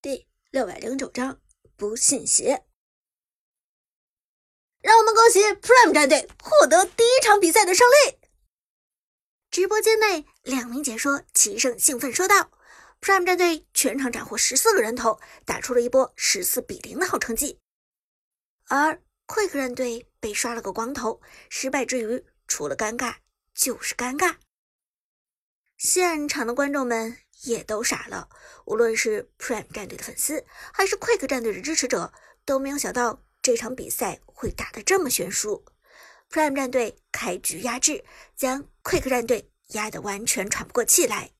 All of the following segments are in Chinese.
第六百零九章不信邪。让我们恭喜 Prime 战队获得第一场比赛的胜利！直播间内，两名解说齐声兴奋说道：“Prime 战队全场斩获十四个人头，打出了一波十四比零的好成绩。而 Quick 战队被刷了个光头，失败之余，除了尴尬就是尴尬。现场的观众们。”也都傻了。无论是 Prime 战队的粉丝，还是 Quick 战队的支持者，都没有想到这场比赛会打得这么悬殊。Prime 战队开局压制，将 Quick 战队压得完全喘不过气来。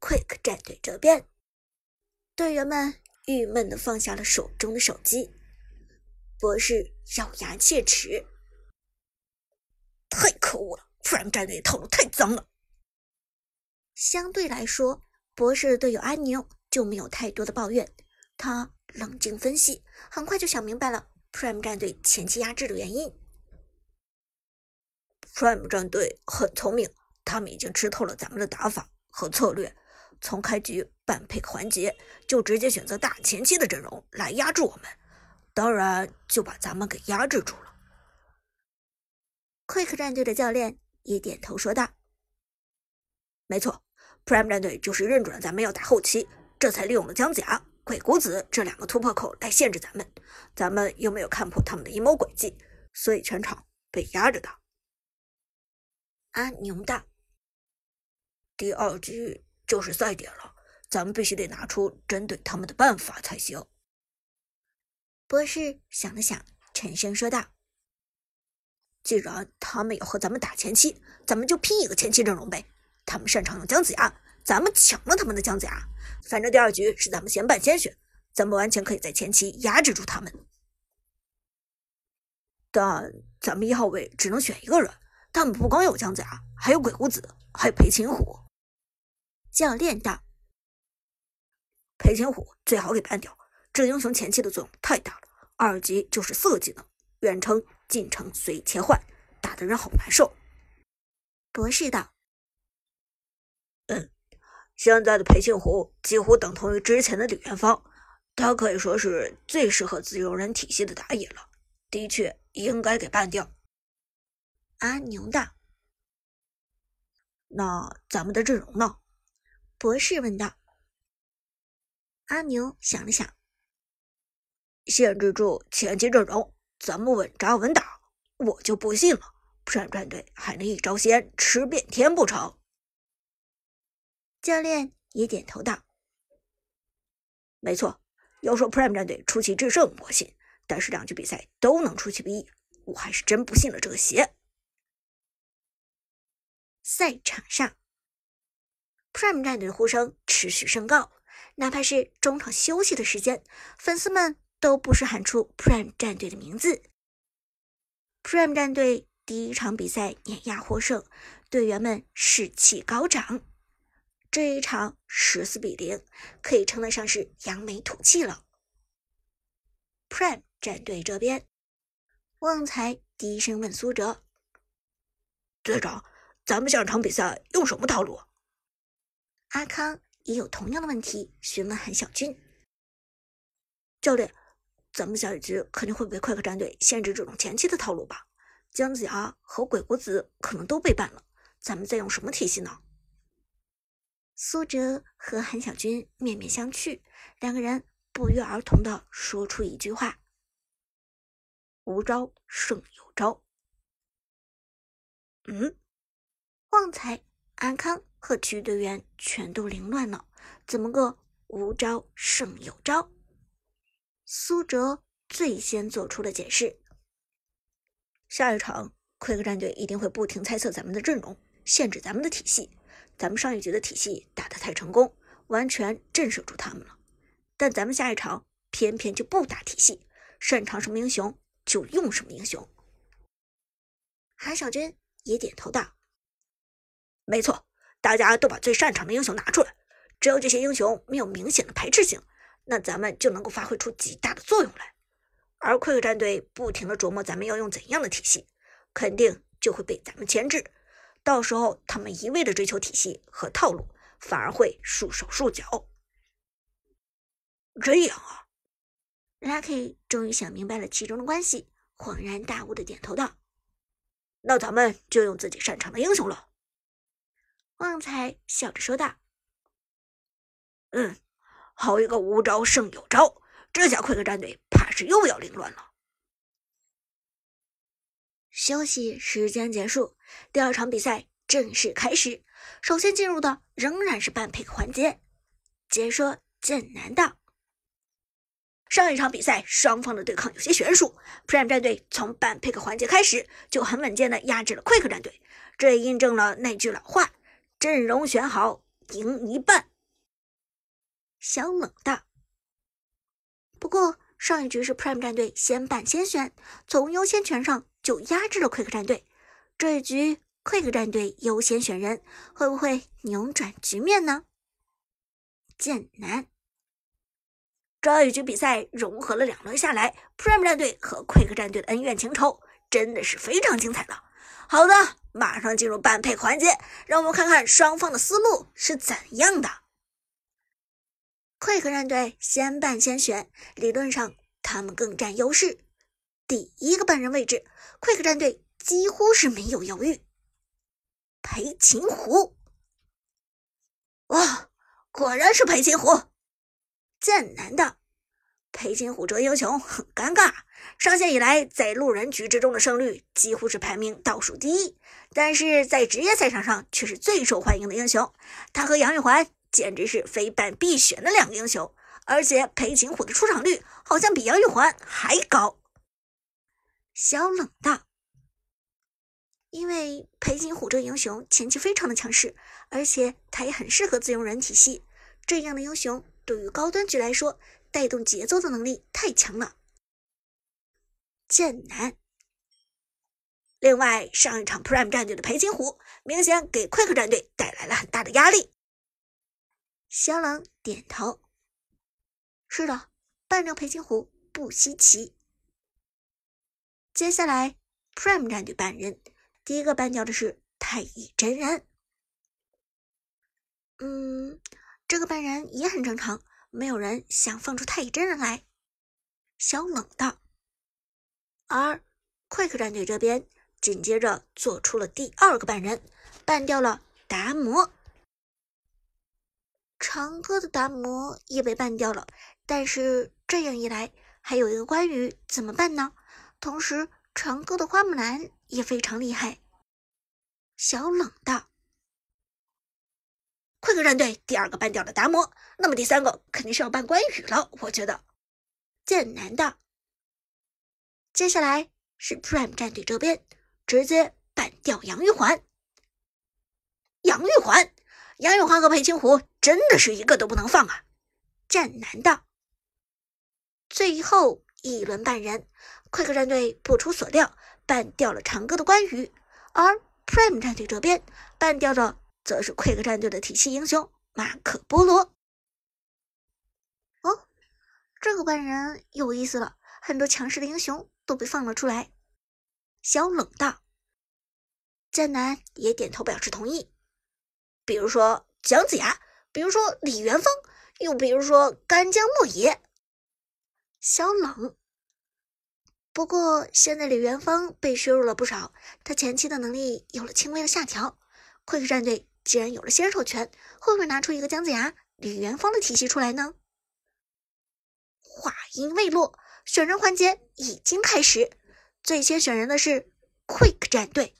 Quick 战队这边，队员们郁闷地放下了手中的手机。博士咬牙切齿：“太可恶了！Prime 战队的套路太脏了。”相对来说，博士队友阿牛就没有太多的抱怨。他冷静分析，很快就想明白了 Prime 战队前期压制的原因。Prime 战队很聪明，他们已经吃透了咱们的打法和策略，从开局半 pick 环节就直接选择大前期的阵容来压制我们，当然就把咱们给压制住了。Quick 战队的教练也点头说道：“没错。” Prime 战队就是认准了咱们要打后期，这才利用了姜甲、鬼谷子这两个突破口来限制咱们。咱们又没有看破他们的阴谋诡计，所以全场被压着打。阿牛道：“第二局就是赛点了，咱们必须得拿出针对他们的办法才行。”博士想了想，沉声说道：“既然他们要和咱们打前期，咱们就拼一个前期阵容呗。”他们擅长用姜子牙，咱们抢了他们的姜子牙。反正第二局是咱们先办先选，咱们完全可以在前期压制住他们。但咱们一号位只能选一个人，他们不光有姜子牙，还有鬼谷子，还有裴擒虎。教练道：“裴擒虎最好给办掉，这英雄前期的作用太大了。二级就是四个技能，远程、近程随意切换，打的人好难受。”博士道。嗯，现在的裴庆虎几乎等同于之前的李元芳，他可以说是最适合自由人体系的打野了。的确，应该给办掉。阿牛道：“那咱们的阵容呢？”博士问道。阿牛想了想，限制住前期阵容，咱们稳扎稳打。我就不信了，Prime 战队还能一招鲜吃遍天不成？教练也点头道：“没错，要说 Prime 战队出奇制胜，我信；但是两局比赛都能出其不意，我还是真不信了这个邪。”赛场上，Prime 战队的呼声持续升高，哪怕是中场休息的时间，粉丝们都不时喊出 Prime 战队的名字。Prime 战队第一场比赛碾压获胜，队员们士气高涨。这一场十四比零，可以称得上是扬眉吐气了。Prime 战队这边，旺财低声问苏哲：“队长，咱们下场比赛用什么套路？”阿康也有同样的问题询问韩小军：“教练，咱们下一局肯定会被快克战队限制这种前期的套路吧？姜子牙和鬼谷子可能都被办了，咱们在用什么体系呢？”苏哲和韩小军面面相觑，两个人不约而同的说出一句话：“无招胜有招。”嗯，旺财、安康和其余队员全都凌乱了，怎么个无招胜有招？苏哲最先做出了解释：“下一场奎克战队一定会不停猜测咱们的阵容，限制咱们的体系。”咱们上一局的体系打得太成功，完全震慑住他们了。但咱们下一场偏偏就不打体系，擅长什么英雄就用什么英雄。韩小军也点头道：“没错，大家都把最擅长的英雄拿出来，只要这些英雄没有明显的排斥性，那咱们就能够发挥出极大的作用来。而快克战队不停的琢磨咱们要用怎样的体系，肯定就会被咱们牵制。”到时候他们一味的追求体系和套路，反而会束手束脚。这样啊，Lucky 终于想明白了其中的关系，恍然大悟的点头道：“那咱们就用自己擅长的英雄了。”旺财笑着说道：“嗯，好一个无招胜有招，这下快克战队怕是又要凌乱了。”休息时间结束，第二场比赛正式开始。首先进入的仍然是半 pick 环节，解说剑南道。上一场比赛双方的对抗有些悬殊，Prime 战队从半 pick 环节开始就很稳健的压制了 Quick 战队，这也印证了那句老话：阵容选好，赢一半。小冷道。不过上一局是 Prime 战队先办先选，从优先权上。就压制了 Quick 战队，这一局 Quick 战队优先选人，会不会扭转局面呢？剑南，这一局比赛融合了两轮下来，Prime 战队和 Quick 战队的恩怨情仇真的是非常精彩的。好的，马上进入半配环节，让我们看看双方的思路是怎样的。Quick 战队先办先选，理论上他们更占优势。第一个半人位置，Quick 战队几乎是没有犹豫。裴擒虎，哇，果然是裴擒虎！剑南的裴擒虎这英雄很尴尬，上线以来在路人局之中的胜率几乎是排名倒数第一，但是在职业赛场上却是最受欢迎的英雄。他和杨玉环简直是非办必选的两个英雄，而且裴擒虎的出场率好像比杨玉环还高。小冷道：“因为裴擒虎这个英雄前期非常的强势，而且他也很适合自由人体系。这样的英雄对于高端局来说，带动节奏的能力太强了。”剑南。另外，上一场 Prime 战队的裴擒虎明显给 Quick 战队带来了很大的压力。小冷点头：“是的，扮成裴擒虎不稀奇。”接下来，Prime 战队半人，第一个半掉的是太乙真人。嗯，这个半人也很正常，没有人想放出太乙真人来。小冷道。而 Quick 战队这边紧接着做出了第二个半人，办掉了达摩。长歌的达摩也被办掉了，但是这样一来，还有一个关羽怎么办呢？同时，长歌的花木兰也非常厉害。小冷道快哥战队第二个办掉了达摩，那么第三个肯定是要办关羽了。”我觉得。剑南道：“接下来是 Prime 战队这边直接办掉杨玉环。杨玉环，杨玉环和裴擒虎真的是一个都不能放啊！”战南道：“最后一轮半人。” Quick 战队不出所料，办掉了长歌的关羽，而 Prime 战队这边办掉的则是 Quick 战队的体系英雄马可波罗。哦，这个半人有意思了，很多强势的英雄都被放了出来。小冷道，剑南也点头表示同意，比如说姜子牙，比如说李元芳，又比如说干将莫邪。小冷。不过现在李元芳被削弱了不少，他前期的能力有了轻微的下调。Quick 战队既然有了先手权，会不会拿出一个姜子牙、李元芳的体系出来呢？话音未落，选人环节已经开始，最先选人的是 Quick 战队，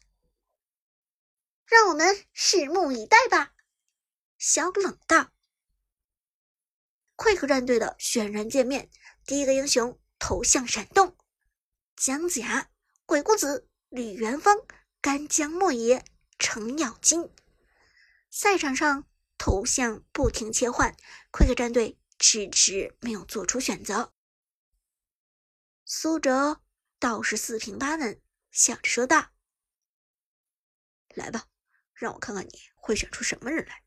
让我们拭目以待吧。小冷道，Quick 战队的选人界面，第一个英雄头像闪动。姜子牙、鬼谷子、李元芳、干将莫邪、程咬金，赛场上头像不停切换，Quick 战队迟迟没有做出选择。苏哲倒是四平八稳，笑着说道：“来吧，让我看看你会选出什么人来。”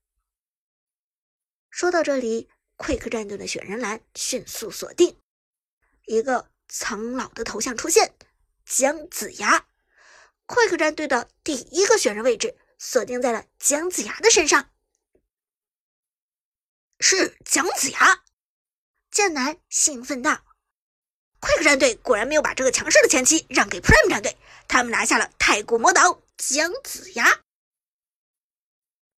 说到这里，Quick 战队的选人栏迅速锁定一个。苍老的头像出现，姜子牙，Quick 战队的第一个选人位置锁定在了姜子牙的身上，是姜子牙。剑南兴奋道：“Quick 战队果然没有把这个强势的前期让给 Prime 战队，他们拿下了太古魔岛姜子牙。”